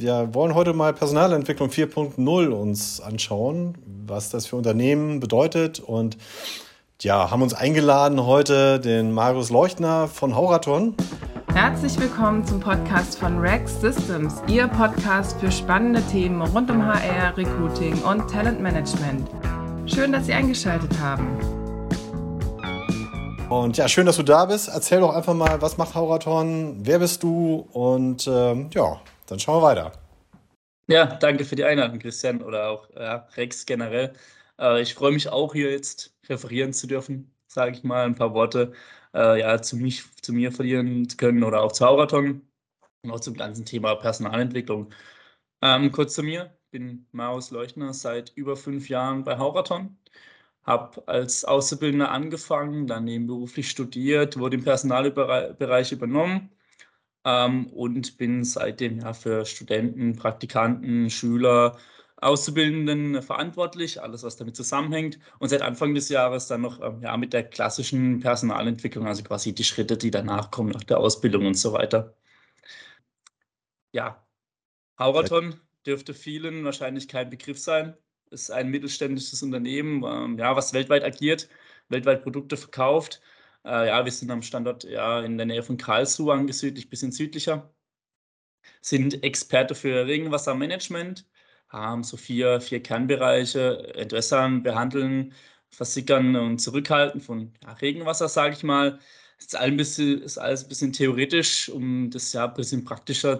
wir wollen heute mal Personalentwicklung 4.0 uns anschauen, was das für Unternehmen bedeutet und ja, haben uns eingeladen heute den Marius Leuchtner von Hauraton. Herzlich willkommen zum Podcast von Rex Systems, Ihr Podcast für spannende Themen rund um HR, Recruiting und Talentmanagement. Schön, dass Sie eingeschaltet haben. Und ja, schön, dass du da bist. Erzähl doch einfach mal, was macht Hauraton, wer bist du und ähm, ja, dann schauen wir weiter. Ja, danke für die Einladung, Christian, oder auch ja, Rex generell. Äh, ich freue mich auch, hier jetzt referieren zu dürfen, sage ich mal, ein paar Worte äh, ja, zu, mich, zu mir verlieren zu können oder auch zu Hauraton und auch zum ganzen Thema Personalentwicklung. Ähm, kurz zu mir, ich bin Marius Leuchtner seit über fünf Jahren bei Hauraton habe als Auszubildender angefangen, dann nebenberuflich studiert, wurde im Personalbereich übernommen ähm, und bin seitdem ja für Studenten, Praktikanten, Schüler, Auszubildenden verantwortlich, alles was damit zusammenhängt. Und seit Anfang des Jahres dann noch ähm, ja, mit der klassischen Personalentwicklung, also quasi die Schritte, die danach kommen, nach der Ausbildung und so weiter. Ja, Hauraton dürfte vielen wahrscheinlich kein Begriff sein ist ein mittelständisches Unternehmen, ähm, ja, was weltweit agiert, weltweit Produkte verkauft. Äh, ja, wir sind am Standort ja, in der Nähe von Karlsruhe angesiedelt, ein bisschen südlicher. Sind Experte für Regenwassermanagement, haben so vier, vier Kernbereiche, Entwässern, Behandeln, Versickern und Zurückhalten von ja, Regenwasser, sage ich mal. Ist, ein bisschen, ist alles ein bisschen theoretisch, um das ja ein bisschen praktischer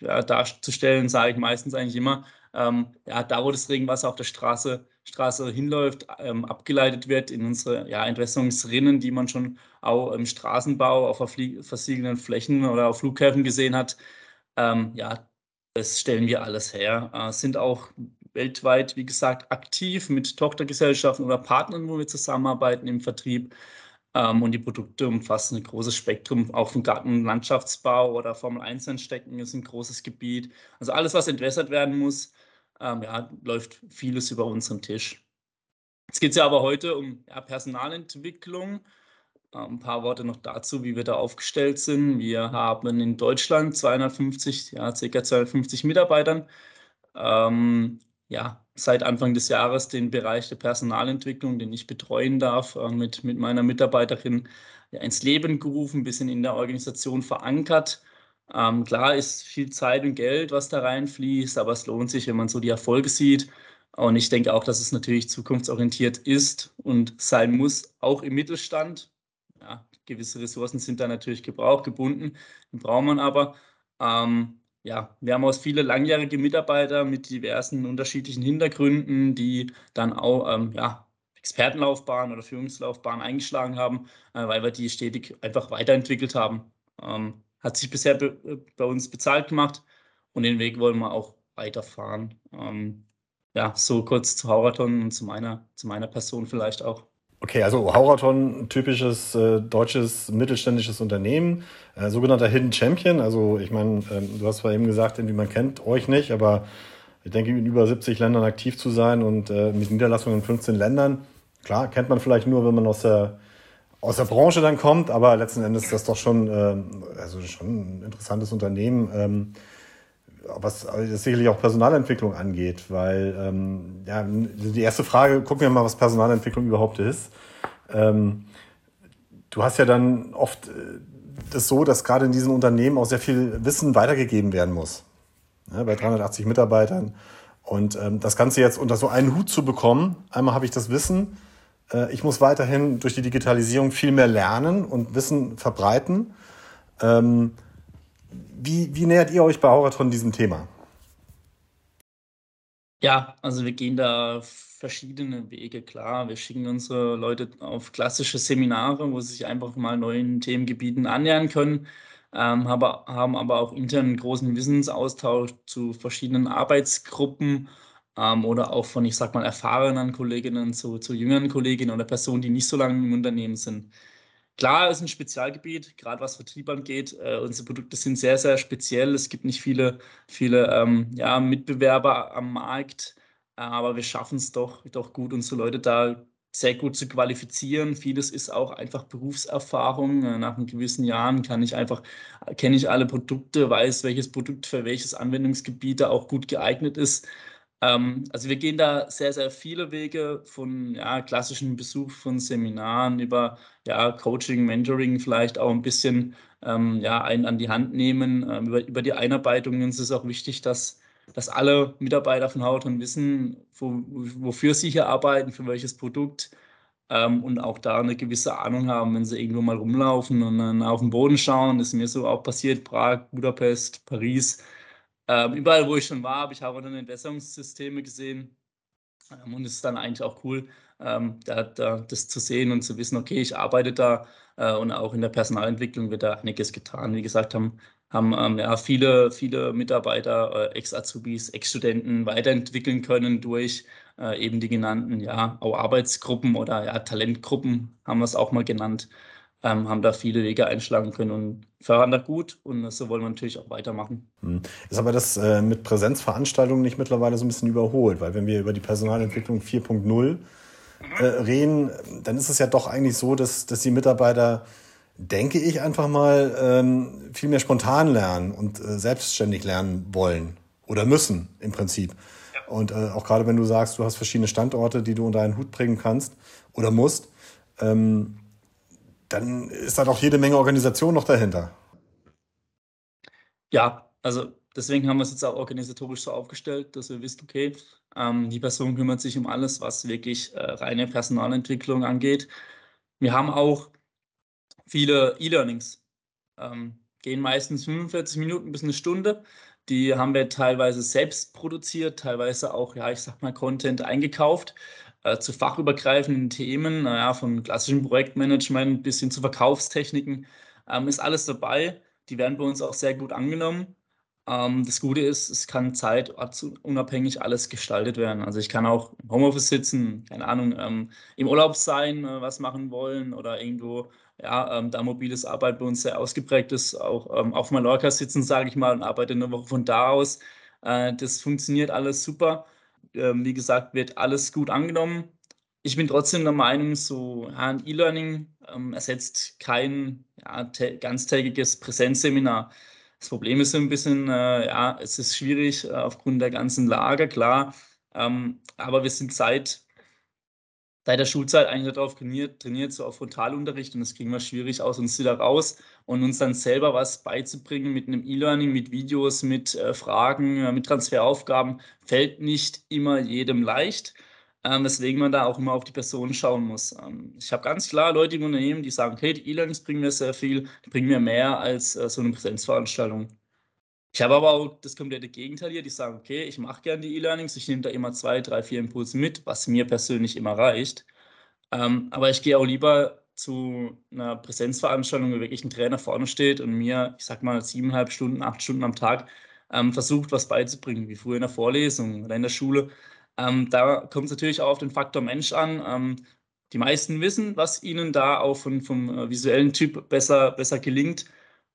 ja, darzustellen, sage ich meistens eigentlich immer ähm, ja, da wo das Regenwasser auf der Straße, Straße hinläuft, ähm, abgeleitet wird in unsere ja, Entwässerungsrinnen, die man schon auch im Straßenbau auf versiegelten Flächen oder auf Flughäfen gesehen hat. Ähm, ja, das stellen wir alles her. Äh, sind auch weltweit, wie gesagt, aktiv mit Tochtergesellschaften oder Partnern, wo wir zusammenarbeiten im Vertrieb. Ähm, und die Produkte umfassen ein großes Spektrum, auch vom Garten- und Landschaftsbau oder Formel 1 entstecken ist ein großes Gebiet. Also alles, was entwässert werden muss, ähm, ja, läuft vieles über unseren Tisch. Jetzt geht es ja aber heute um ja, Personalentwicklung. Ähm, ein paar Worte noch dazu, wie wir da aufgestellt sind. Wir haben in Deutschland 250, ja, ca. 250 Mitarbeitern. Ähm, ja, seit Anfang des Jahres den Bereich der Personalentwicklung, den ich betreuen darf, äh, mit, mit meiner Mitarbeiterin ja, ins Leben gerufen, ein bisschen in der Organisation verankert. Ähm, klar ist viel Zeit und Geld, was da reinfließt, aber es lohnt sich, wenn man so die Erfolge sieht. Und ich denke auch, dass es natürlich zukunftsorientiert ist und sein muss, auch im Mittelstand. Ja, gewisse Ressourcen sind da natürlich gebraucht, gebunden, die braucht man aber. Ähm, ja, wir haben auch viele langjährige Mitarbeiter mit diversen unterschiedlichen Hintergründen, die dann auch ähm, ja, Expertenlaufbahn oder Führungslaufbahn eingeschlagen haben, äh, weil wir die stetig einfach weiterentwickelt haben. Ähm, hat sich bisher be äh, bei uns bezahlt gemacht und den Weg wollen wir auch weiterfahren. Ähm, ja, so kurz zu Hauraton und zu meiner, zu meiner Person vielleicht auch. Okay, also Hauraton, typisches äh, deutsches mittelständisches Unternehmen, äh, sogenannter Hidden Champion. Also ich meine, ähm, du hast zwar eben gesagt, irgendwie man kennt euch nicht, aber ich denke, in über 70 Ländern aktiv zu sein und äh, mit Niederlassungen in 15 Ländern, klar, kennt man vielleicht nur, wenn man aus der aus der Branche dann kommt, aber letzten Endes ist das doch schon, ähm, also schon ein interessantes Unternehmen. Ähm, was sicherlich auch Personalentwicklung angeht, weil ähm, ja, die erste Frage, gucken wir mal, was Personalentwicklung überhaupt ist. Ähm, du hast ja dann oft äh, das so, dass gerade in diesen Unternehmen auch sehr viel Wissen weitergegeben werden muss. Ja, bei 380 Mitarbeitern. Und ähm, das Ganze jetzt unter so einen Hut zu bekommen, einmal habe ich das Wissen, äh, ich muss weiterhin durch die Digitalisierung viel mehr lernen und Wissen verbreiten. Ähm, wie, wie nähert ihr euch bei Auraton diesem Thema? Ja, also wir gehen da verschiedene Wege, klar. Wir schicken unsere Leute auf klassische Seminare, wo sie sich einfach mal neuen Themengebieten annähern können, ähm, haben aber auch intern einen großen Wissensaustausch zu verschiedenen Arbeitsgruppen ähm, oder auch von, ich sag mal, erfahrenen Kolleginnen zu, zu jüngeren Kolleginnen oder Personen, die nicht so lange im Unternehmen sind. Klar, es ist ein Spezialgebiet, gerade was Vertrieb angeht. Äh, unsere Produkte sind sehr, sehr speziell. Es gibt nicht viele, viele ähm, ja, Mitbewerber am Markt, äh, aber wir schaffen es doch, doch gut, unsere Leute da sehr gut zu qualifizieren. Vieles ist auch einfach Berufserfahrung. Äh, nach gewissen Jahren kann ich einfach, kenne ich alle Produkte, weiß, welches Produkt für welches Anwendungsgebiet auch gut geeignet ist. Ähm, also wir gehen da sehr, sehr viele Wege von ja, klassischen Besuch von Seminaren über ja, Coaching, Mentoring, vielleicht auch ein bisschen ähm, ja, einen an die Hand nehmen. Ähm, über, über die Einarbeitungen ist es auch wichtig, dass dass alle Mitarbeiter von Hauton wissen, wo, wofür sie hier arbeiten, für welches Produkt ähm, und auch da eine gewisse Ahnung haben, wenn sie irgendwo mal rumlaufen und dann auf den Boden schauen. Das ist mir so auch passiert, Prag, Budapest, Paris. Ähm, überall, wo ich schon war, habe ich Hauton Entwässerungssysteme gesehen. Ähm, und es ist dann eigentlich auch cool, ähm, da, da, das zu sehen und zu wissen, okay, ich arbeite da äh, und auch in der Personalentwicklung wird da einiges getan. Wie gesagt, haben haben ähm, ja, viele, viele Mitarbeiter, äh, Ex-Azubis, Ex-Studenten weiterentwickeln können durch äh, eben die genannten ja, auch Arbeitsgruppen oder ja, Talentgruppen, haben wir es auch mal genannt, ähm, haben da viele Wege einschlagen können und fahren da gut und so wollen wir natürlich auch weitermachen. Hm. Ist aber das äh, mit Präsenzveranstaltungen nicht mittlerweile so ein bisschen überholt, weil wenn wir über die Personalentwicklung 4.0 äh, reden, dann ist es ja doch eigentlich so, dass, dass die Mitarbeiter denke ich, einfach mal ähm, viel mehr spontan lernen und äh, selbstständig lernen wollen oder müssen im Prinzip. Ja. Und äh, auch gerade wenn du sagst, du hast verschiedene Standorte, die du unter einen Hut bringen kannst oder musst, ähm, dann ist da doch jede Menge Organisation noch dahinter. Ja, also deswegen haben wir es jetzt auch organisatorisch so aufgestellt, dass wir wissen, okay, ähm, die Person kümmert sich um alles, was wirklich äh, reine Personalentwicklung angeht. Wir haben auch viele E-Learnings. Ähm, gehen meistens 45 Minuten bis eine Stunde. Die haben wir teilweise selbst produziert, teilweise auch, ja, ich sag mal, Content eingekauft äh, zu fachübergreifenden Themen, naja, von klassischem Projektmanagement bis hin zu Verkaufstechniken, ähm, ist alles dabei. Die werden bei uns auch sehr gut angenommen. Ähm, das Gute ist, es kann zeitunabhängig alles gestaltet werden. Also ich kann auch im Homeoffice sitzen, keine Ahnung, ähm, im Urlaub sein, äh, was machen wollen oder irgendwo ja, ähm, da mobiles Arbeit bei uns sehr ausgeprägt ist, auch ähm, auf Mallorca sitzen, sage ich mal, und arbeite eine Woche von da aus. Äh, das funktioniert alles super. Ähm, wie gesagt, wird alles gut angenommen. Ich bin trotzdem der Meinung, so ja, ein E-Learning ähm, ersetzt kein ja, ganztägiges Präsenzseminar. Das Problem ist so ein bisschen, äh, ja, es ist schwierig äh, aufgrund der ganzen Lage, klar. Ähm, aber wir sind seit seit der Schulzeit eigentlich darauf trainiert, trainiert, so auf Frontalunterricht und das kriegen wir schwierig aus uns wieder raus und uns dann selber was beizubringen mit einem E-Learning, mit Videos, mit äh, Fragen, mit Transferaufgaben, fällt nicht immer jedem leicht. Ähm, weswegen man da auch immer auf die Person schauen muss. Ähm, ich habe ganz klar Leute im Unternehmen, die sagen, hey, die E-Learnings bringen mir sehr viel, die bringen mir mehr als äh, so eine Präsenzveranstaltung. Ich habe aber auch das komplette Gegenteil hier, die sagen, okay, ich mache gerne die E-Learnings, ich nehme da immer zwei, drei, vier Impulse mit, was mir persönlich immer reicht. Ähm, aber ich gehe auch lieber zu einer Präsenzveranstaltung, wo wirklich ein Trainer vorne steht und mir, ich sag mal, siebeneinhalb Stunden, acht Stunden am Tag ähm, versucht, was beizubringen, wie früher in der Vorlesung oder in der Schule. Ähm, da kommt es natürlich auch auf den Faktor Mensch an. Ähm, die meisten wissen, was ihnen da auch von, vom äh, visuellen Typ besser, besser gelingt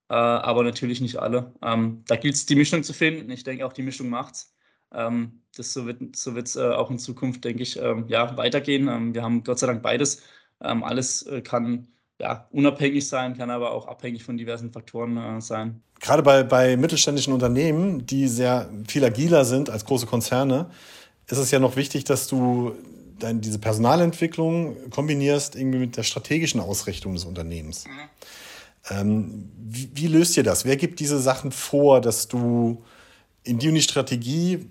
äh, aber natürlich nicht alle. Ähm, da gilt es, die Mischung zu finden. Ich denke, auch die Mischung macht's. Ähm, das so wird es so äh, auch in Zukunft, denke ich, ähm, ja, weitergehen. Ähm, wir haben Gott sei Dank beides. Ähm, alles äh, kann ja, unabhängig sein, kann aber auch abhängig von diversen Faktoren äh, sein. Gerade bei, bei mittelständischen Unternehmen, die sehr viel agiler sind als große Konzerne, ist es ja noch wichtig, dass du dann diese Personalentwicklung kombinierst irgendwie mit der strategischen Ausrichtung des Unternehmens. Mhm. Ähm, wie, wie, löst ihr das? Wer gibt diese Sachen vor, dass du in die und die Strategie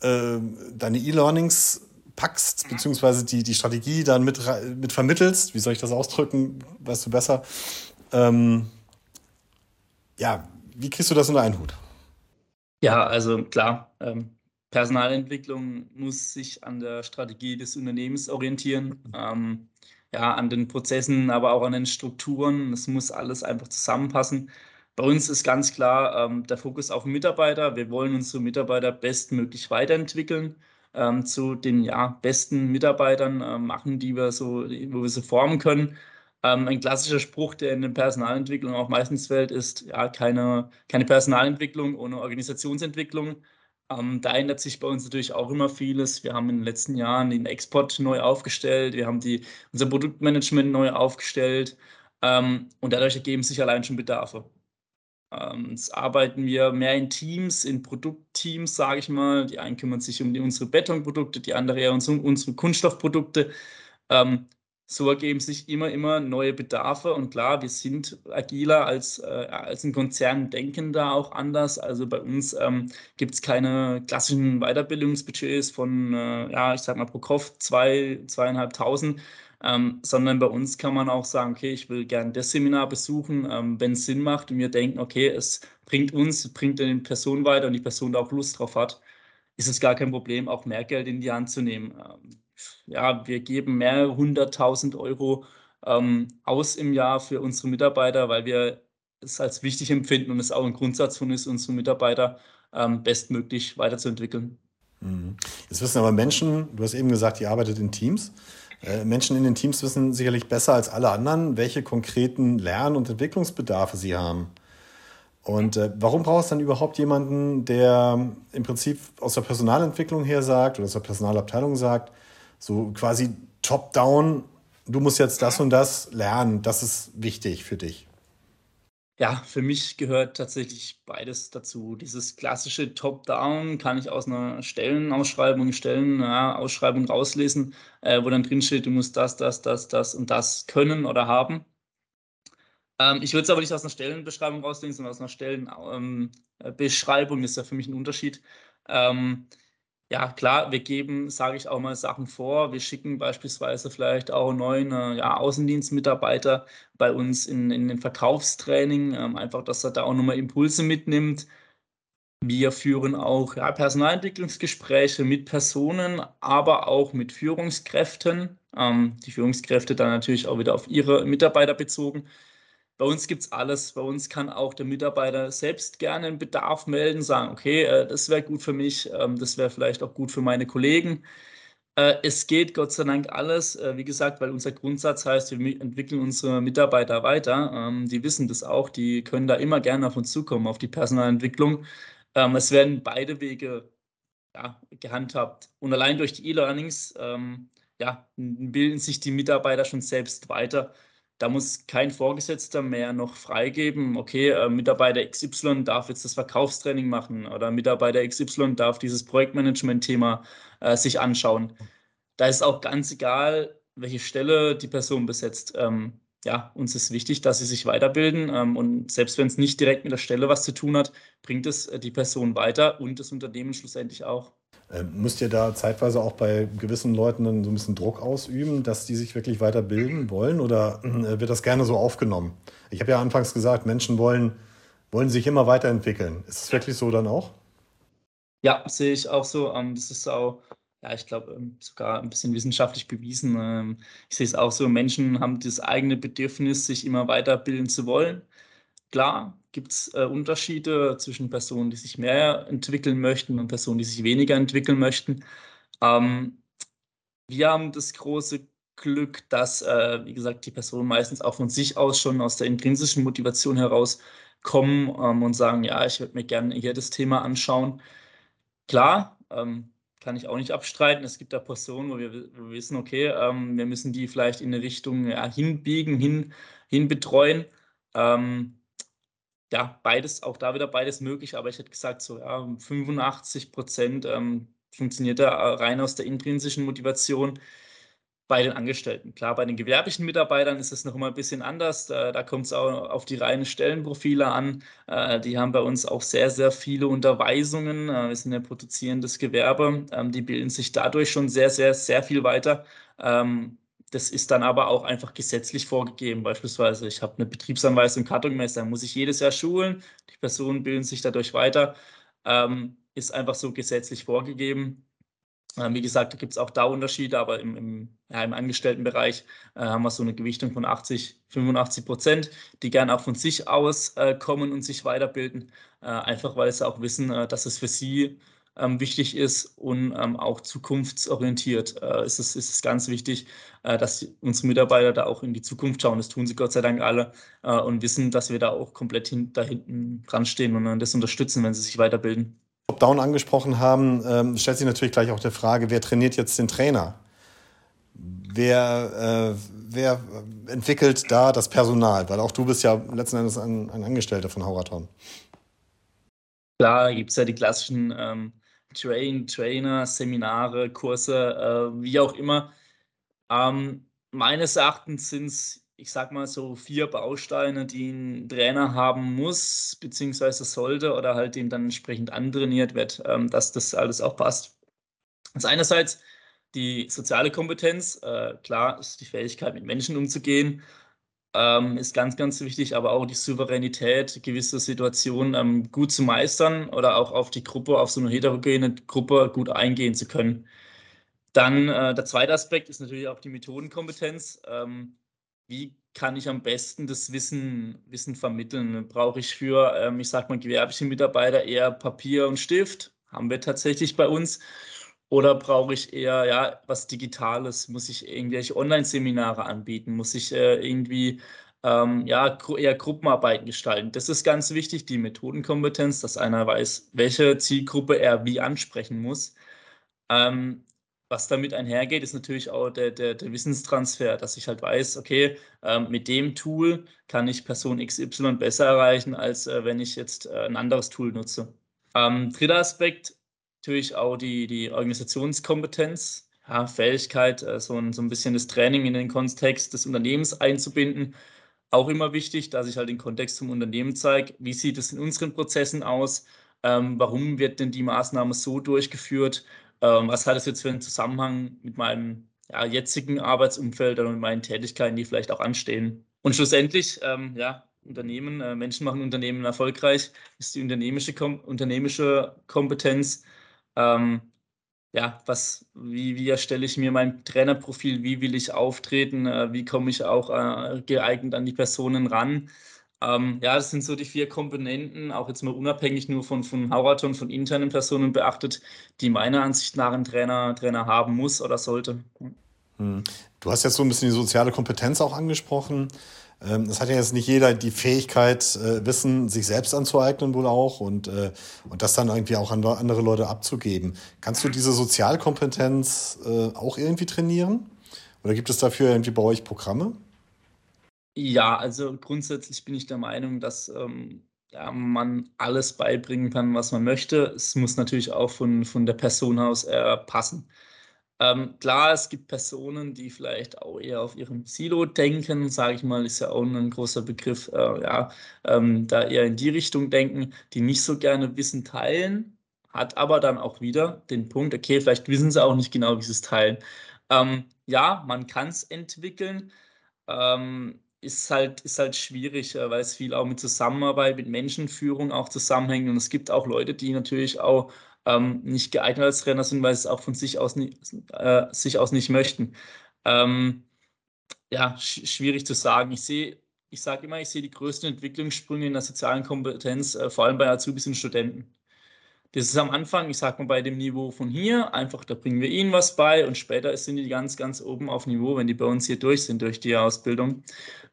äh, deine E-Learnings packst, beziehungsweise die, die Strategie dann mit, mit vermittelst? Wie soll ich das ausdrücken? Weißt du besser? Ähm, ja, wie kriegst du das unter einen Hut? Ja, also klar, ähm, Personalentwicklung muss sich an der Strategie des Unternehmens orientieren. Ähm, ja, an den Prozessen, aber auch an den Strukturen. Es muss alles einfach zusammenpassen. Bei uns ist ganz klar ähm, der Fokus auf Mitarbeiter. Wir wollen unsere Mitarbeiter bestmöglich weiterentwickeln, ähm, zu den ja, besten Mitarbeitern äh, machen, die wir so, wo wir sie formen können. Ähm, ein klassischer Spruch, der in der Personalentwicklung auch meistens fällt, ist ja keine, keine Personalentwicklung ohne Organisationsentwicklung. Ähm, da ändert sich bei uns natürlich auch immer vieles. Wir haben in den letzten Jahren den Export neu aufgestellt, wir haben die, unser Produktmanagement neu aufgestellt ähm, und dadurch ergeben sich allein schon Bedarfe. Ähm, jetzt arbeiten wir mehr in Teams, in Produktteams, sage ich mal. Die einen kümmern sich um die, unsere Betonprodukte, die andere eher um unsere Kunststoffprodukte. So ergeben sich immer, immer neue Bedarfe. Und klar, wir sind agiler als, äh, als ein Konzern, denken da auch anders. Also bei uns ähm, gibt es keine klassischen Weiterbildungsbudgets von, äh, ja, ich sag mal pro Kopf zwei, zweieinhalbtausend. Ähm, sondern bei uns kann man auch sagen, okay, ich will gerne das Seminar besuchen, ähm, wenn es Sinn macht und wir denken, okay, es bringt uns, bringt den Person weiter und die Person da auch Lust drauf hat, ist es gar kein Problem, auch mehr Geld in die Hand zu nehmen. Ähm, ja, wir geben mehrere hunderttausend Euro ähm, aus im Jahr für unsere Mitarbeiter, weil wir es als wichtig empfinden und es auch ein Grundsatz von ist, unsere Mitarbeiter ähm, bestmöglich weiterzuentwickeln. Mhm. Jetzt wissen aber Menschen, du hast eben gesagt, ihr arbeitet in Teams. Äh, Menschen in den Teams wissen sicherlich besser als alle anderen, welche konkreten Lern- und Entwicklungsbedarfe sie haben. Und äh, warum brauchst du dann überhaupt jemanden, der im Prinzip aus der Personalentwicklung her sagt oder aus der Personalabteilung sagt, so quasi top-down, du musst jetzt das und das lernen, das ist wichtig für dich. Ja, für mich gehört tatsächlich beides dazu. Dieses klassische Top-Down kann ich aus einer Stellenausschreibung, Stellenausschreibung rauslesen, äh, wo dann drin steht, du musst das, das, das, das und das können oder haben. Ähm, ich würde es aber nicht aus einer Stellenbeschreibung rauslesen, sondern aus einer Stellenbeschreibung. Ähm, das ist ja für mich ein Unterschied. Ähm, ja, klar, wir geben, sage ich auch mal, Sachen vor. Wir schicken beispielsweise vielleicht auch neuen äh, ja, Außendienstmitarbeiter bei uns in, in den Verkaufstraining, ähm, einfach, dass er da auch nochmal Impulse mitnimmt. Wir führen auch ja, Personalentwicklungsgespräche mit Personen, aber auch mit Führungskräften. Ähm, die Führungskräfte dann natürlich auch wieder auf ihre Mitarbeiter bezogen. Bei uns gibt es alles. Bei uns kann auch der Mitarbeiter selbst gerne einen Bedarf melden, sagen, okay, äh, das wäre gut für mich, ähm, das wäre vielleicht auch gut für meine Kollegen. Äh, es geht Gott sei Dank alles, äh, wie gesagt, weil unser Grundsatz heißt, wir entwickeln unsere Mitarbeiter weiter. Ähm, die wissen das auch, die können da immer gerne auf uns zukommen, auf die Personalentwicklung. Ähm, es werden beide Wege ja, gehandhabt. Und allein durch die E-Learnings ähm, ja, bilden sich die Mitarbeiter schon selbst weiter. Da muss kein Vorgesetzter mehr noch freigeben, okay, äh, Mitarbeiter XY darf jetzt das Verkaufstraining machen oder Mitarbeiter XY darf dieses Projektmanagement-Thema äh, sich anschauen. Da ist auch ganz egal, welche Stelle die Person besetzt. Ähm, ja, uns ist wichtig, dass sie sich weiterbilden ähm, und selbst wenn es nicht direkt mit der Stelle was zu tun hat, bringt es äh, die Person weiter und das Unternehmen schlussendlich auch. Ähm, müsst ihr da zeitweise auch bei gewissen Leuten dann so ein bisschen Druck ausüben, dass die sich wirklich weiterbilden wollen oder äh, wird das gerne so aufgenommen? Ich habe ja anfangs gesagt, Menschen wollen, wollen sich immer weiterentwickeln. Ist es wirklich so dann auch? Ja, sehe ich auch so. Ähm, das ist auch, ja, ich glaube, ähm, sogar ein bisschen wissenschaftlich bewiesen. Ich sehe es auch so, Menschen haben das eigene Bedürfnis, sich immer weiterbilden zu wollen. Klar, gibt es äh, Unterschiede zwischen Personen, die sich mehr entwickeln möchten und Personen, die sich weniger entwickeln möchten. Ähm, wir haben das große Glück, dass, äh, wie gesagt, die Personen meistens auch von sich aus schon aus der intrinsischen Motivation heraus kommen ähm, und sagen, ja, ich würde mir gerne hier das Thema anschauen. Klar, ähm, kann ich auch nicht abstreiten. Es gibt da Personen, wo wir, wo wir wissen, okay, ähm, wir müssen die vielleicht in eine Richtung ja, hinbiegen, hin, hin betreuen. Ähm, ja, beides, auch da wieder beides möglich, aber ich hätte gesagt, so ja, 85 Prozent ähm, funktioniert da äh, rein aus der intrinsischen Motivation bei den Angestellten. Klar, bei den gewerblichen Mitarbeitern ist es noch mal ein bisschen anders. Da, kommt es auch auf die reinen Stellenprofile an. Äh, die haben bei uns auch sehr, sehr viele Unterweisungen. Äh, wir sind ja produzierendes Gewerbe. Ähm, die bilden sich dadurch schon sehr, sehr, sehr viel weiter. Ähm, das ist dann aber auch einfach gesetzlich vorgegeben. Beispielsweise, ich habe eine Betriebsanweisung Kartonmesser, muss ich jedes Jahr schulen. Die Personen bilden sich dadurch weiter. Ähm, ist einfach so gesetzlich vorgegeben. Ähm, wie gesagt, da gibt es auch da Unterschiede, aber im, im, ja, im Angestelltenbereich äh, haben wir so eine Gewichtung von 80, 85 Prozent, die gern auch von sich aus äh, kommen und sich weiterbilden. Äh, einfach weil sie auch wissen, äh, dass es für sie ähm, wichtig ist und ähm, auch zukunftsorientiert äh, ist, es, ist es ganz wichtig, äh, dass unsere Mitarbeiter da auch in die Zukunft schauen. Das tun sie Gott sei Dank alle und wissen, dass wir da auch komplett hin, da hinten dran stehen und das unterstützen, wenn sie sich weiterbilden. Top-Down angesprochen haben, ähm, stellt sich natürlich gleich auch die Frage, wer trainiert jetzt den Trainer? Wer, äh, wer entwickelt da das Personal? Weil auch du bist ja letzten Endes ein, ein Angestellter von Hauraton. Klar, gibt es ja die klassischen ähm, Train, Trainer, Seminare, Kurse, äh, wie auch immer. Ähm, meines Erachtens sind es, ich sag mal so, vier Bausteine, die ein Trainer haben muss, beziehungsweise sollte oder halt dem dann entsprechend antrainiert wird, ähm, dass das alles auch passt. Das einerseits die soziale Kompetenz, äh, klar ist die Fähigkeit, mit Menschen umzugehen, ähm, ist ganz, ganz wichtig, aber auch die Souveränität, gewisse Situationen ähm, gut zu meistern oder auch auf die Gruppe, auf so eine heterogene Gruppe gut eingehen zu können. Dann äh, der zweite Aspekt ist natürlich auch die Methodenkompetenz. Ähm, wie kann ich am besten das Wissen, Wissen vermitteln? Brauche ich für, ähm, ich sage mal, gewerbliche Mitarbeiter eher Papier und Stift? Haben wir tatsächlich bei uns. Oder brauche ich eher ja, was Digitales? Muss ich irgendwelche Online-Seminare anbieten? Muss ich äh, irgendwie ähm, ja, eher Gruppenarbeiten gestalten? Das ist ganz wichtig, die Methodenkompetenz, dass einer weiß, welche Zielgruppe er wie ansprechen muss. Ähm, was damit einhergeht, ist natürlich auch der, der, der Wissenstransfer, dass ich halt weiß, okay, ähm, mit dem Tool kann ich Person XY besser erreichen, als äh, wenn ich jetzt äh, ein anderes Tool nutze. Ähm, dritter Aspekt natürlich auch die, die Organisationskompetenz, ja, Fähigkeit, äh, so, ein, so ein bisschen das Training in den Kontext des Unternehmens einzubinden. Auch immer wichtig, dass ich halt den Kontext zum Unternehmen zeige. Wie sieht es in unseren Prozessen aus? Ähm, warum wird denn die Maßnahme so durchgeführt? Ähm, was hat es jetzt für einen Zusammenhang mit meinem ja, jetzigen Arbeitsumfeld oder mit meinen Tätigkeiten, die vielleicht auch anstehen? Und schlussendlich, ähm, ja, Unternehmen, äh, Menschen machen Unternehmen erfolgreich, ist die unternehmische, Kom unternehmische Kompetenz ähm, ja, was, wie, wie erstelle ich mir mein Trainerprofil, wie will ich auftreten, äh, wie komme ich auch äh, geeignet an die Personen ran. Ähm, ja, das sind so die vier Komponenten, auch jetzt mal unabhängig nur von, von Hauraton, von internen Personen beachtet, die meiner Ansicht nach ein Trainer, Trainer haben muss oder sollte. Hm. Du hast jetzt so ein bisschen die soziale Kompetenz auch angesprochen. Ähm, es hat ja jetzt nicht jeder die Fähigkeit, äh, Wissen sich selbst anzueignen wohl auch und, äh, und das dann irgendwie auch an andere Leute abzugeben. Kannst du diese Sozialkompetenz äh, auch irgendwie trainieren? Oder gibt es dafür irgendwie bei euch Programme? Ja, also grundsätzlich bin ich der Meinung, dass ähm, ja, man alles beibringen kann, was man möchte. Es muss natürlich auch von, von der Person aus äh, passen. Ähm, klar, es gibt Personen, die vielleicht auch eher auf ihrem Silo denken, sage ich mal, ist ja auch ein großer Begriff, äh, ja, ähm, da eher in die Richtung denken, die nicht so gerne Wissen teilen, hat aber dann auch wieder den Punkt, okay, vielleicht wissen sie auch nicht genau, wie sie es teilen. Ähm, ja, man kann es entwickeln, ähm, ist halt, ist halt schwierig, äh, weil es viel auch mit Zusammenarbeit, mit Menschenführung auch zusammenhängt und es gibt auch Leute, die natürlich auch ähm, nicht geeignet als Trainer sind, weil sie es auch von sich aus, nie, äh, sich aus nicht möchten. Ähm, ja, sch schwierig zu sagen. Ich sehe, ich sage immer, ich sehe die größten Entwicklungssprünge in der sozialen Kompetenz, äh, vor allem bei Azubis und Studenten. Das ist am Anfang, ich sage mal, bei dem Niveau von hier, einfach, da bringen wir ihnen was bei und später sind die ganz, ganz oben auf Niveau, wenn die bei uns hier durch sind, durch die Ausbildung.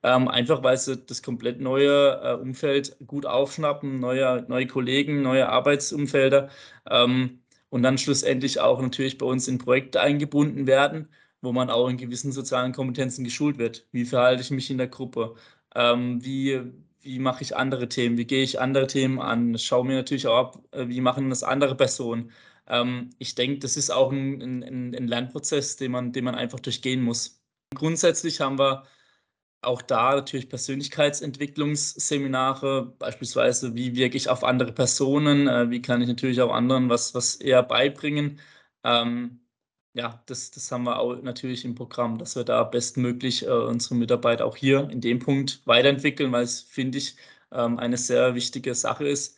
Ähm, einfach, weil sie das komplett neue äh, Umfeld gut aufschnappen, neue, neue Kollegen, neue Arbeitsumfelder ähm, und dann schlussendlich auch natürlich bei uns in Projekte eingebunden werden, wo man auch in gewissen sozialen Kompetenzen geschult wird. Wie verhalte ich mich in der Gruppe? Ähm, wie wie mache ich andere Themen, wie gehe ich andere Themen an, schaue mir natürlich auch ab, äh, wie machen das andere Personen. Ähm, ich denke, das ist auch ein, ein, ein, Lernprozess, den man, den man einfach durchgehen muss. Grundsätzlich haben wir auch da natürlich Persönlichkeitsentwicklungsseminare, beispielsweise, wie wirke ich auf andere Personen, äh, wie kann ich natürlich auch anderen was, was eher beibringen. Ähm, ja, das, das haben wir auch natürlich im Programm, dass wir da bestmöglich äh, unsere Mitarbeiter auch hier in dem Punkt weiterentwickeln, weil es, finde ich, ähm, eine sehr wichtige Sache ist.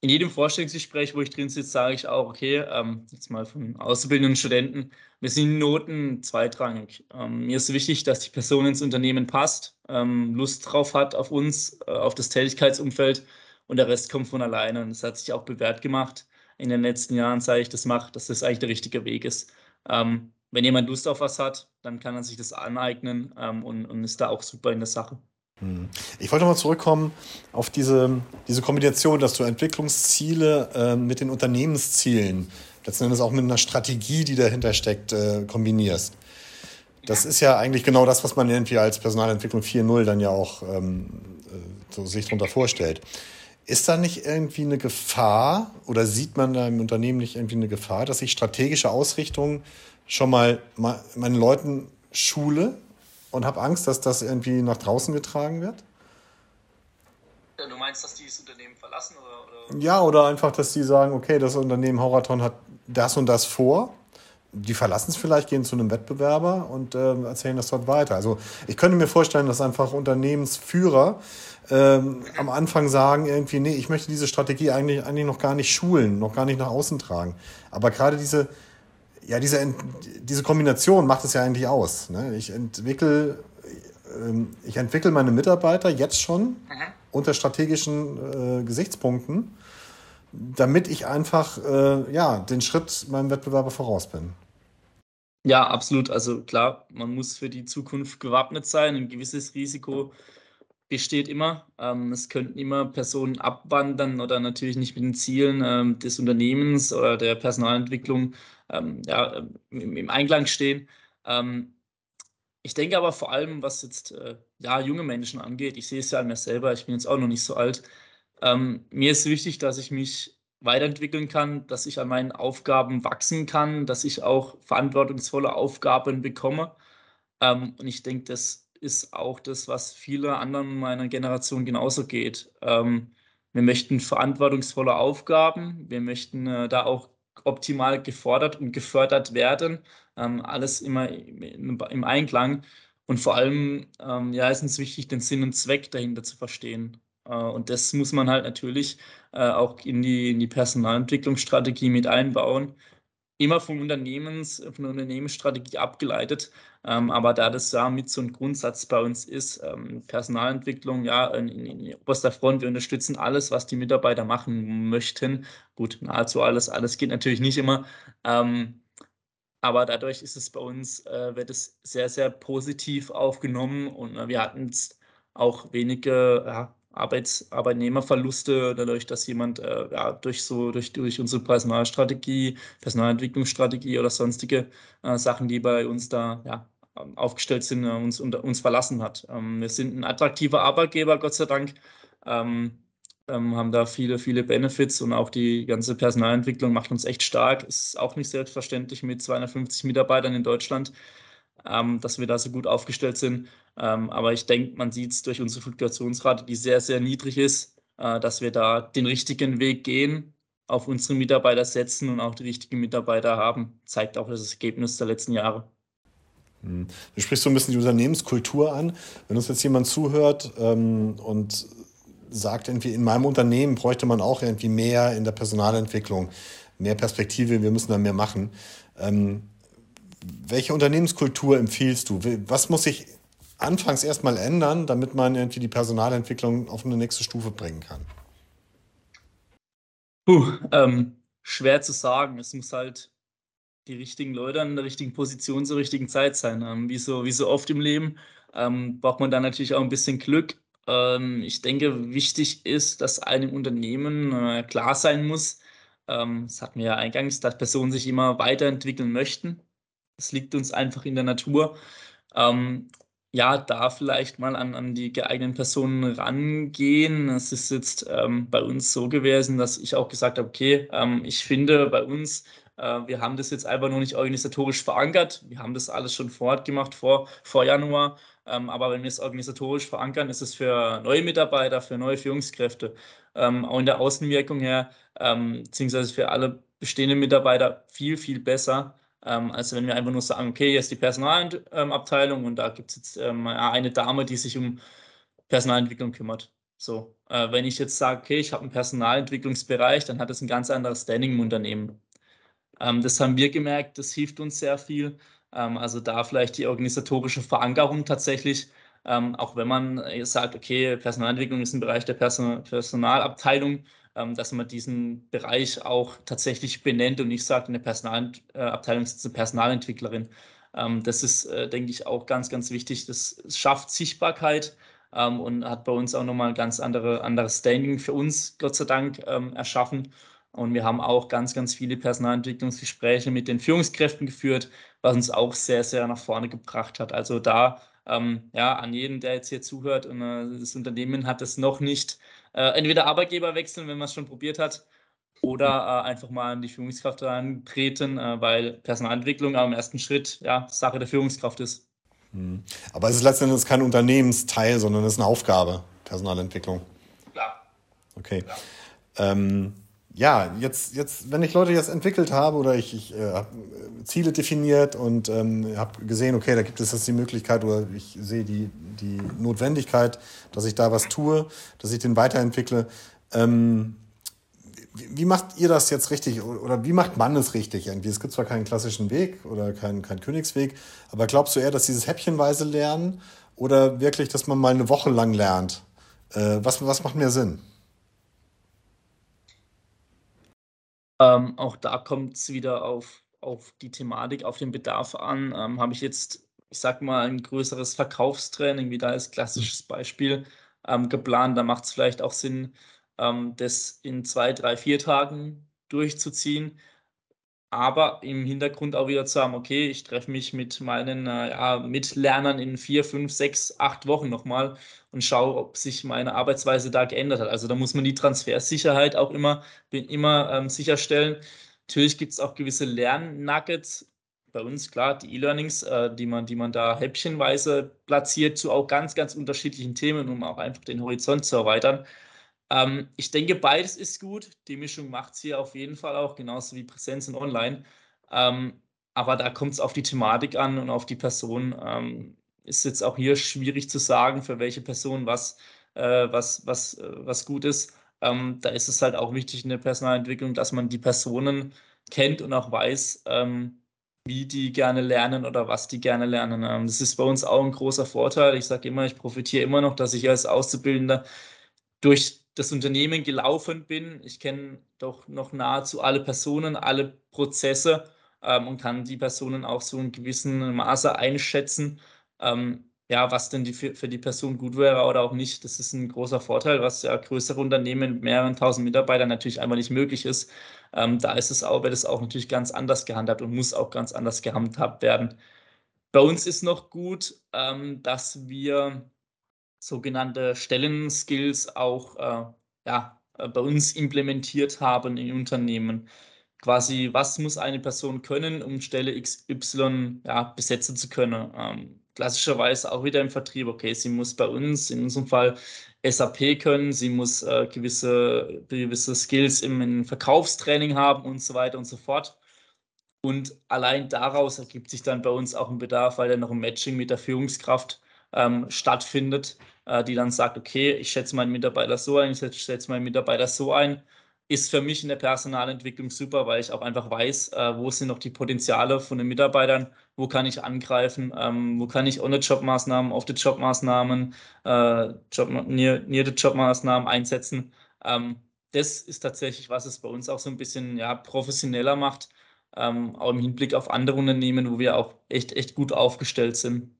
In jedem Vorstellungsgespräch, wo ich drin sitze, sage ich auch, okay, ähm, jetzt mal von auszubildenden Studenten, wir sind Noten zweitrangig. Ähm, mir ist wichtig, dass die Person ins Unternehmen passt, ähm, Lust drauf hat auf uns, äh, auf das Tätigkeitsumfeld und der Rest kommt von alleine. Und das hat sich auch bewährt gemacht in den letzten Jahren, sage ich, das macht, dass das eigentlich der richtige Weg ist. Ähm, wenn jemand Lust auf was hat, dann kann er sich das aneignen ähm, und, und ist da auch super in der Sache. Hm. Ich wollte mal zurückkommen auf diese, diese Kombination, dass du Entwicklungsziele äh, mit den Unternehmenszielen, letzten Endes auch mit einer Strategie, die dahinter steckt, äh, kombinierst. Das ist ja eigentlich genau das, was man irgendwie als Personalentwicklung 4.0 dann ja auch ähm, äh, so sich darunter vorstellt. Ist da nicht irgendwie eine Gefahr oder sieht man da im Unternehmen nicht irgendwie eine Gefahr, dass ich strategische Ausrichtungen schon mal meinen Leuten schule und habe Angst, dass das irgendwie nach draußen getragen wird? Du meinst, dass die das Unternehmen verlassen? Oder, oder? Ja, oder einfach, dass die sagen, okay, das Unternehmen Horaton hat das und das vor. Die verlassen es vielleicht, gehen zu einem Wettbewerber und äh, erzählen das dort weiter. Also ich könnte mir vorstellen, dass einfach Unternehmensführer ähm, am Anfang sagen irgendwie, nee, ich möchte diese Strategie eigentlich, eigentlich noch gar nicht schulen, noch gar nicht nach außen tragen. Aber gerade diese, ja, diese, diese Kombination macht es ja eigentlich aus. Ne? Ich entwickle ähm, ich entwickle meine Mitarbeiter jetzt schon mhm. unter strategischen äh, Gesichtspunkten, damit ich einfach äh, ja, den Schritt meinem Wettbewerber voraus bin. Ja, absolut. Also klar, man muss für die Zukunft gewappnet sein. Ein gewisses Risiko besteht immer. Ähm, es könnten immer Personen abwandern oder natürlich nicht mit den Zielen ähm, des Unternehmens oder der Personalentwicklung ähm, ja, im, im, Einklang stehen. Ähm, ich denke aber vor allem, was jetzt äh, ja, junge Menschen angeht, ich sehe es ja an mir selber, ich bin jetzt auch noch nicht so alt. Ähm, mir ist wichtig, dass ich mich weiterentwickeln kann, dass ich an meinen Aufgaben wachsen kann, dass ich auch verantwortungsvolle Aufgaben bekomme. Ähm, und ich denke, das ist auch das, was viele anderen meiner Generation genauso geht. Ähm, wir möchten verantwortungsvolle Aufgaben, wir möchten äh, da auch optimal gefordert und gefördert werden. Ähm, alles immer im, Einklang. Und vor allem ähm, ja, ist uns wichtig, den Sinn und Zweck dahinter zu verstehen. Äh, und das muss man halt natürlich äh, auch in die, in die Personalentwicklungsstrategie mit einbauen immer vom Unternehmens, von der Unternehmensstrategie abgeleitet. Ähm, aber da das ja mit so ein Grundsatz bei uns ist, ähm, Personalentwicklung, ja, in, in, oberster Front, wir unterstützen alles, was die Mitarbeiter machen möchten. Gut, nahezu alles, alles geht natürlich nicht immer. Ähm, aber dadurch ist es bei uns, äh, wird es sehr, sehr positiv aufgenommen und wir hatten auch wenige ja, Arbeits Arbeitnehmerverluste dadurch, dass jemand äh, ja, durch so durch, durch unsere Personalstrategie, Personalentwicklungsstrategie oder sonstige äh, Sachen, die bei uns da ja, aufgestellt sind, äh, uns, unter, uns verlassen hat. Ähm, wir sind ein attraktiver Arbeitgeber, Gott sei Dank. Ähm, ähm, haben da viele, viele Benefits und auch die ganze Personalentwicklung macht uns echt stark. Ist auch nicht selbstverständlich mit 250 Mitarbeitern in Deutschland ähm, dass wir da so gut aufgestellt sind. Ähm, aber ich denke, man sieht es durch unsere Fluktuationsrate, die sehr, sehr niedrig ist, äh, dass wir da den richtigen Weg gehen, auf unsere Mitarbeiter setzen und auch die richtigen Mitarbeiter haben. Zeigt auch das Ergebnis der letzten Jahre. Hm. Du sprichst so ein bisschen die Unternehmenskultur an. Wenn uns jetzt jemand zuhört ähm, und sagt, irgendwie in meinem Unternehmen bräuchte man auch irgendwie mehr in der Personalentwicklung, mehr Perspektive, wir müssen da mehr machen. Ähm, welche Unternehmenskultur empfiehlst du? Was muss sich anfangs erstmal ändern, damit man irgendwie die Personalentwicklung auf eine nächste Stufe bringen kann? Puh, ähm, schwer zu sagen. Es muss halt die richtigen Leute an der richtigen Position zur richtigen Zeit sein. Ähm, wie, so, wie so oft im Leben ähm, braucht man da natürlich auch ein bisschen Glück. Ähm, ich denke, wichtig ist, dass einem Unternehmen äh, klar sein muss, ähm, das hatten wir ja eingangs, dass Personen sich immer weiterentwickeln möchten es liegt uns einfach in der Natur. Ähm, ja, da vielleicht mal an, an die geeigneten Personen rangehen. Es ist jetzt ähm, bei uns so gewesen, dass ich auch gesagt habe, okay, ähm, ich finde bei uns, äh, wir haben das jetzt einfach noch nicht organisatorisch verankert. Wir haben das alles schon vor Ort gemacht, vor, vor Januar. Ähm, aber wenn wir es organisatorisch verankern, ist es für neue Mitarbeiter, für neue Führungskräfte, ähm, auch in der Außenwirkung her, ähm, beziehungsweise für alle bestehenden Mitarbeiter viel, viel besser ähm, als wenn wir einfach nur sagen, okay, hier ist die Personalabteilung und da gibt es jetzt ähm, eine Dame, die sich um Personalentwicklung kümmert. So, äh, wenn ich jetzt sage, okay, ich habe einen Personalentwicklungsbereich, dann hat das ein ganz anderes Standing im Unternehmen. Ähm, das haben wir gemerkt, das hilft uns sehr viel. Ähm, also da vielleicht die organisatorische Verankerung tatsächlich, ähm, auch wenn man sagt, okay, Personalentwicklung ist ein Bereich der Person Personalabteilung, dass man diesen Bereich auch tatsächlich benennt und nicht sagt, eine Personalabteilung ist eine Personalentwicklerin. Ähm, das ist, äh, denke ich, auch ganz, ganz wichtig. Das schafft Sichtbarkeit ähm, und hat bei uns auch nochmal ein ganz andere, anderes Standing für uns, Gott sei Dank, ähm, erschaffen. Und wir haben auch ganz, ganz viele Personalentwicklungsgespräche mit den Führungskräften geführt, was uns auch sehr, sehr nach vorne gebracht hat. Also da ähm, ja, an jeden, der jetzt hier zuhört und äh, das Unternehmen hat es noch nicht, äh, entweder Arbeitgeber wechseln, wenn man es schon probiert hat, oder äh, einfach mal an die Führungskraft herantreten, äh, weil Personalentwicklung im ersten Schritt ja Sache der Führungskraft ist. Hm. Aber es ist letztendlich kein Unternehmensteil, sondern es ist eine Aufgabe, Personalentwicklung. Klar. Okay. Klar. Ähm, ja, jetzt, jetzt, wenn ich Leute jetzt entwickelt habe oder ich, ich äh, habe äh, Ziele definiert und ähm, habe gesehen, okay, da gibt es jetzt die Möglichkeit oder ich sehe die, die Notwendigkeit, dass ich da was tue, dass ich den weiterentwickle. Ähm, wie, macht ihr das jetzt richtig oder wie macht man es richtig irgendwie? Es gibt zwar keinen klassischen Weg oder keinen, keinen Königsweg, aber glaubst du eher, dass dieses häppchenweise Lernen oder wirklich, dass man mal eine Woche lang lernt? Äh, was, was macht mehr Sinn? Ähm, auch da kommt es wieder auf, auf die Thematik, auf den Bedarf an. Ähm, Habe ich jetzt, ich sag mal, ein größeres Verkaufstraining, wie da als klassisches Beispiel, ähm, geplant, da macht es vielleicht auch Sinn, ähm, das in zwei, drei, vier Tagen durchzuziehen aber im Hintergrund auch wieder zu haben, okay, ich treffe mich mit meinen äh, ja, Mitlernern in vier, fünf, sechs, acht Wochen nochmal und schaue, ob sich meine Arbeitsweise da geändert hat. Also da muss man die Transfersicherheit auch immer, immer ähm, sicherstellen. Natürlich gibt es auch gewisse Lernnuggets. Bei uns, klar, die E-Learnings, äh, die, man, die man da häppchenweise platziert zu auch ganz, ganz unterschiedlichen Themen, um auch einfach den Horizont zu erweitern. Ähm, ich denke, beides ist gut. Die Mischung macht es hier auf jeden Fall auch, genauso wie Präsenz und Online. Ähm, aber da kommt es auf die Thematik an und auf die Person. Ähm, ist jetzt auch hier schwierig zu sagen, für welche Person was, äh, was, was, äh, was gut ist. Ähm, da ist es halt auch wichtig in der Personalentwicklung, dass man die Personen kennt und auch weiß, ähm, wie die gerne lernen oder was die gerne lernen. Ähm, das ist bei uns auch ein großer Vorteil. Ich sage immer, ich profitiere immer noch, dass ich als Auszubildender durch das Unternehmen gelaufen bin. Ich kenne doch noch nahezu alle Personen, alle Prozesse ähm, und kann die Personen auch so in gewissem Maße einschätzen, ähm, ja, was denn die für, für, die Person gut wäre oder auch nicht. Das ist ein großer Vorteil, was ja größere Unternehmen mit mehreren tausend Mitarbeitern natürlich einfach nicht möglich ist. Ähm, da ist es auch, wird es auch natürlich ganz anders gehandhabt und muss auch ganz anders gehandhabt werden. Bei uns ist noch gut, ähm, dass wir sogenannte Stellenskills auch äh, ja, äh, bei uns implementiert haben in Unternehmen. Quasi, was muss eine Person können, um Stelle XY ja, besetzen zu können? Ähm, klassischerweise auch wieder im Vertrieb, okay, sie muss bei uns, in unserem Fall SAP können, sie muss äh, gewisse, gewisse Skills im, im Verkaufstraining haben und so weiter und so fort. Und allein daraus ergibt sich dann bei uns auch ein Bedarf, weil dann noch ein Matching mit der Führungskraft ähm, stattfindet, äh, die dann sagt, okay, ich schätze meinen Mitarbeiter so ein, ich schätze meinen Mitarbeiter so ein, ist für mich in der Personalentwicklung super, weil ich auch einfach weiß, äh, wo sind noch die Potenziale von den Mitarbeitern, wo kann ich angreifen, ähm, wo kann ich ohne Jobmaßnahmen, auf die Jobmaßnahmen, äh, Job, near, near the Jobmaßnahmen einsetzen. Ähm, das ist tatsächlich, was es bei uns auch so ein bisschen ja, professioneller macht, ähm, auch im Hinblick auf andere Unternehmen, wo wir auch echt, echt gut aufgestellt sind.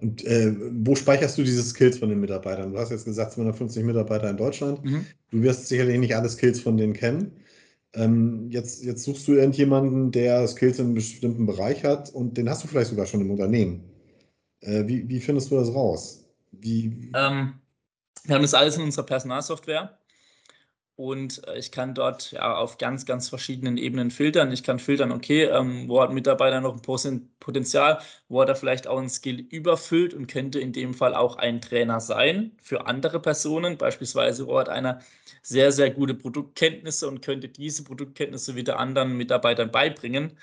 Und äh, wo speicherst du diese Skills von den Mitarbeitern? Du hast jetzt gesagt, 250 Mitarbeiter in Deutschland. Mhm. Du wirst sicherlich nicht alle Skills von denen kennen. Ähm, jetzt, jetzt suchst du irgendjemanden, der Skills in einem bestimmten Bereich hat und den hast du vielleicht sogar schon im Unternehmen. Äh, wie, wie findest du das raus? Wie, ähm, wir haben das alles in unserer Personalsoftware. Und äh, ich kann dort ja auf ganz, ganz verschiedenen Ebenen filtern. Ich kann filtern, okay, ähm, wo hat ein Mitarbeiter noch ein Potenzial, wo hat er vielleicht auch ein Skill überfüllt und könnte in dem Fall auch ein Trainer sein für andere Personen. Beispielsweise, wo hat einer sehr, sehr gute Produktkenntnisse und könnte diese Produktkenntnisse wieder anderen Mitarbeitern beibringen.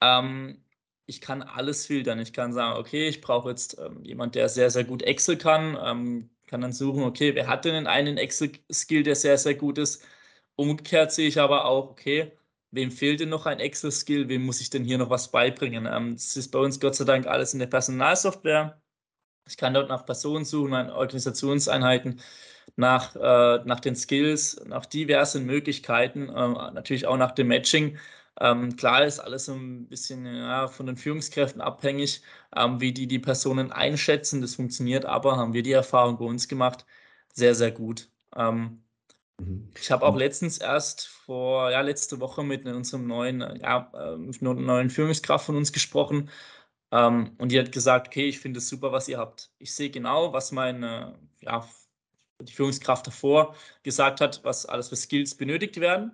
Ähm, ich kann alles filtern. Ich kann sagen, okay, ich brauche jetzt ähm, jemand, der sehr, sehr gut Excel kann ähm, kann dann suchen, okay, wer hat denn einen Excel-Skill, der sehr, sehr gut ist? Umgekehrt sehe ich aber auch, okay, wem fehlt denn noch ein Excel-Skill? Wem muss ich denn hier noch was beibringen? Ähm, das ist bei uns Gott sei Dank alles in der Personalsoftware. Ich kann dort nach Personen suchen, nach Organisationseinheiten, nach, äh, nach den Skills, nach diversen Möglichkeiten, äh, natürlich auch nach dem Matching. Ähm, klar ist alles ein bisschen ja, von den Führungskräften abhängig, ähm, wie die die Personen einschätzen. Das funktioniert aber, haben wir die Erfahrung bei uns gemacht, sehr, sehr gut. Ähm, mhm. Ich habe auch letztens erst vor, ja, letzte Woche mit unserem neuen, ja, mit einer neuen Führungskraft von uns gesprochen. Ähm, und die hat gesagt, okay, ich finde es super, was ihr habt. Ich sehe genau, was meine, ja, die Führungskraft davor gesagt hat, was alles für Skills benötigt werden.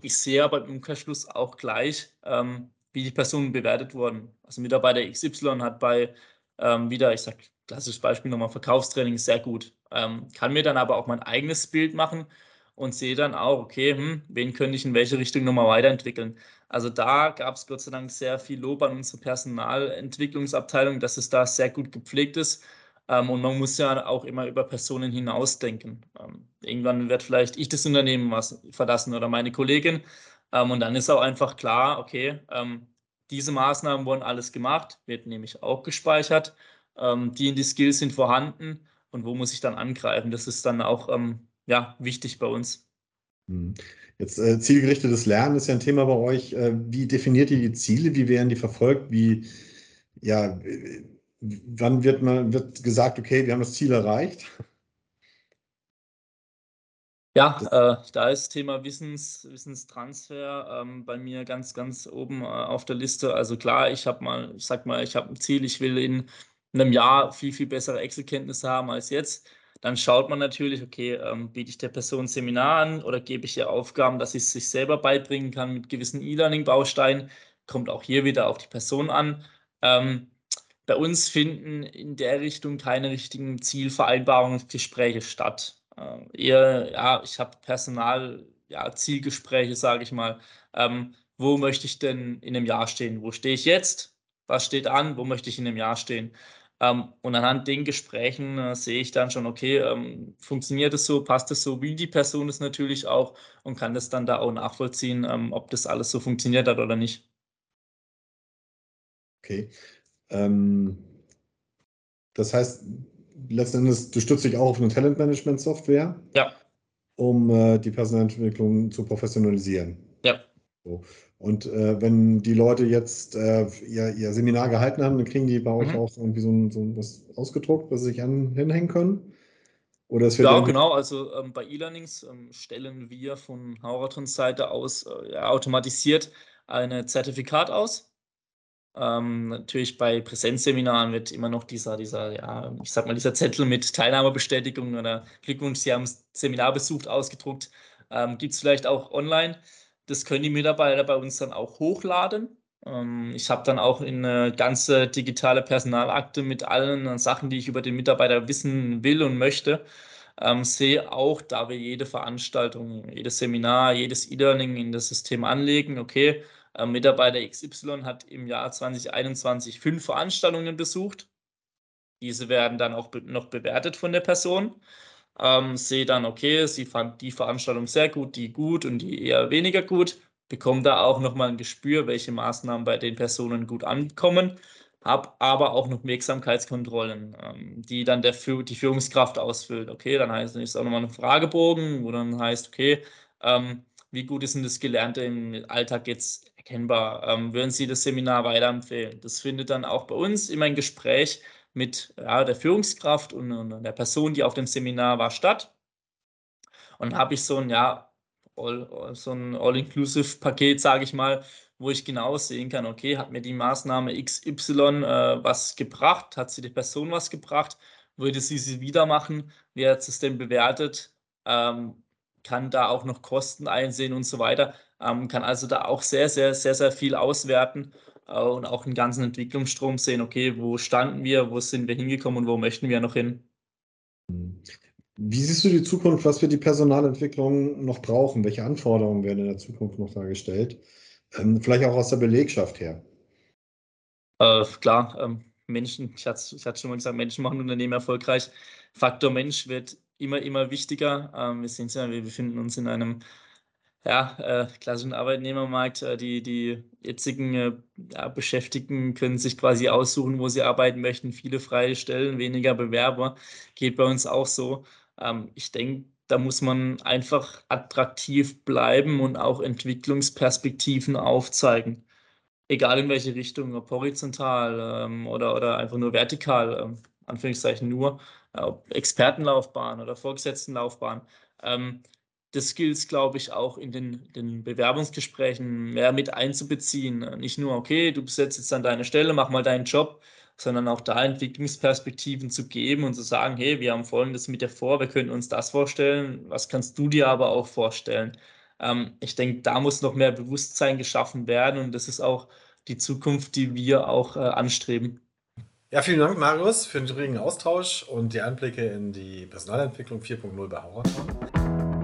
Ich sehe aber im Umkehrschluss auch gleich, ähm, wie die Personen bewertet wurden. Also Mitarbeiter XY hat bei ähm, wieder, ich sage klassisches Beispiel nochmal Verkaufstraining, sehr gut. Ähm, kann mir dann aber auch mein eigenes Bild machen und sehe dann auch, okay, hm, wen könnte ich in welche Richtung nochmal weiterentwickeln. Also da gab es Gott sei Dank sehr viel Lob an unsere Personalentwicklungsabteilung, dass es da sehr gut gepflegt ist. Ähm, und man muss ja auch immer über Personen hinausdenken. Ähm, irgendwann wird vielleicht ich das Unternehmen was verlassen oder meine Kollegin. Ähm, und dann ist auch einfach klar, okay, ähm, diese Maßnahmen wurden alles gemacht, wird nämlich auch gespeichert. Ähm, die in die Skills sind vorhanden und wo muss ich dann angreifen? Das ist dann auch ähm, ja, wichtig bei uns. Hm. Jetzt äh, zielgerichtetes Lernen ist ja ein Thema bei euch. Äh, wie definiert ihr die Ziele? Wie werden die verfolgt? Wie, ja, wann wird man wird gesagt, okay, wir haben das Ziel erreicht? Ja, äh, da ist Thema Wissens, Wissenstransfer ähm, bei mir ganz, ganz oben äh, auf der Liste. Also klar, ich habe mal, ich sag mal, ich habe ein Ziel, ich will in einem Jahr viel, viel bessere Excel-Kenntnisse haben als jetzt. Dann schaut man natürlich, okay, ähm, biete ich der Person ein Seminar an oder gebe ich ihr Aufgaben, dass sie es sich selber beibringen kann mit gewissen E-Learning-Bausteinen. Kommt auch hier wieder auf die Person an. Ähm, bei uns finden in der Richtung keine richtigen Zielvereinbarungsgespräche statt. Äh, eher, ja, ich habe Personal, ja, Zielgespräche, sage ich mal. Ähm, wo möchte ich denn in einem Jahr stehen? Wo stehe ich jetzt? Was steht an? Wo möchte ich in einem Jahr stehen? Ähm, und anhand den Gesprächen äh, sehe ich dann schon, okay, ähm, funktioniert es so, passt es so, wie die Person es natürlich auch und kann das dann da auch nachvollziehen, ähm, ob das alles so funktioniert hat oder nicht. Okay. Ähm, das heißt, letzten Endes, du stützt dich auch auf eine Talentmanagement-Software, ja. um äh, die Personalentwicklung zu professionalisieren. Ja. So. Und äh, wenn die Leute jetzt äh, ihr, ihr, Seminar gehalten haben, dann kriegen die bei euch mhm. auch irgendwie so, ein, so was ausgedruckt, was sie sich an, hinhängen können? Oder es wird ja, genau. Also ähm, bei E-Learnings ähm, stellen wir von Hauratons Seite aus äh, automatisiert ein Zertifikat aus. Ähm, natürlich bei Präsenzseminaren wird immer noch dieser, dieser, ja, ich sag mal, dieser Zettel mit Teilnahmebestätigung oder Glückwunsch, Sie haben das Seminar besucht, ausgedruckt. Ähm, Gibt es vielleicht auch online. Das können die Mitarbeiter bei uns dann auch hochladen. Ähm, ich habe dann auch eine ganze digitale Personalakte mit allen Sachen, die ich über den Mitarbeiter wissen will und möchte. Ähm, sehe auch, da wir jede Veranstaltung, jedes Seminar, jedes E-Learning in das System anlegen, okay, äh, Mitarbeiter XY hat im Jahr 2021 fünf Veranstaltungen besucht. Diese werden dann auch be noch bewertet von der Person. Ähm, sehe dann, okay, sie fand die Veranstaltung sehr gut, die gut und die eher weniger gut. Bekomme da auch nochmal ein Gespür, welche Maßnahmen bei den Personen gut ankommen. Habe aber auch noch Wirksamkeitskontrollen, ähm, die dann der, die Führungskraft ausfüllt. Okay, dann heißt es auch nochmal ein Fragebogen, wo dann heißt, okay, ähm, wie gut ist denn das Gelernte im Alltag jetzt erkennbar? Ähm, würden Sie das Seminar weiterempfehlen? Das findet dann auch bei uns immer ein Gespräch mit ja, der Führungskraft und, und, der Person, die auf dem Seminar war, statt. Und dann habe ich so ein, ja, all, so ein All-Inclusive-Paket, sage ich mal, wo ich genau sehen kann, okay, hat mir die Maßnahme XY äh, was gebracht? Hat sie die Person was gebracht? Würde sie sie wieder machen? Wie hat es denn bewertet? Ähm, kann da auch noch Kosten einsehen und so weiter, ähm, kann also da auch sehr, sehr, sehr, sehr viel auswerten äh, und auch einen ganzen Entwicklungsstrom sehen, okay, wo standen wir, wo sind wir hingekommen und wo möchten wir noch hin. Wie siehst du die Zukunft, was wir die Personalentwicklung noch brauchen? Welche Anforderungen werden in der Zukunft noch dargestellt? Ähm, vielleicht auch aus der Belegschaft her. Äh, klar, ähm, Menschen, ich hatte, ich hatte schon mal gesagt, Menschen machen Unternehmen erfolgreich. Faktor Mensch wird immer, immer wichtiger. Ähm, wir sehen es ja, wir befinden uns in einem ja, äh, klassischen Arbeitnehmermarkt. Äh, die, die jetzigen äh, ja, Beschäftigten können sich quasi aussuchen, wo sie arbeiten möchten. Viele freie Stellen, weniger Bewerber. Geht bei uns auch so. Ähm, ich denke, da muss man einfach attraktiv bleiben und auch Entwicklungsperspektiven aufzeigen. Egal in welche Richtung, ob horizontal ähm, oder, oder einfach nur vertikal, ähm, Anführungszeichen nur, äh, ob Expertenlaufbahn oder Vorgesetztenlaufbahn. Ähm, das gilt es, glaube ich, auch in den, den, Bewerbungsgesprächen mehr mit einzubeziehen. Nicht nur, okay, du besetzt jetzt an deine Stelle, mach mal deinen Job, sondern auch da Entwicklungsperspektiven zu geben und zu sagen, hey, wir haben Folgendes mit dir vor, wir können uns das vorstellen, was kannst du dir aber auch vorstellen? Ähm, ich denke, da muss noch mehr Bewusstsein geschaffen werden und das ist auch die Zukunft, die wir auch äh, anstreben. Ja, vielen Dank, Marius, für den regen Austausch und die Einblicke in die Personalentwicklung 4.0 bei Hauerton.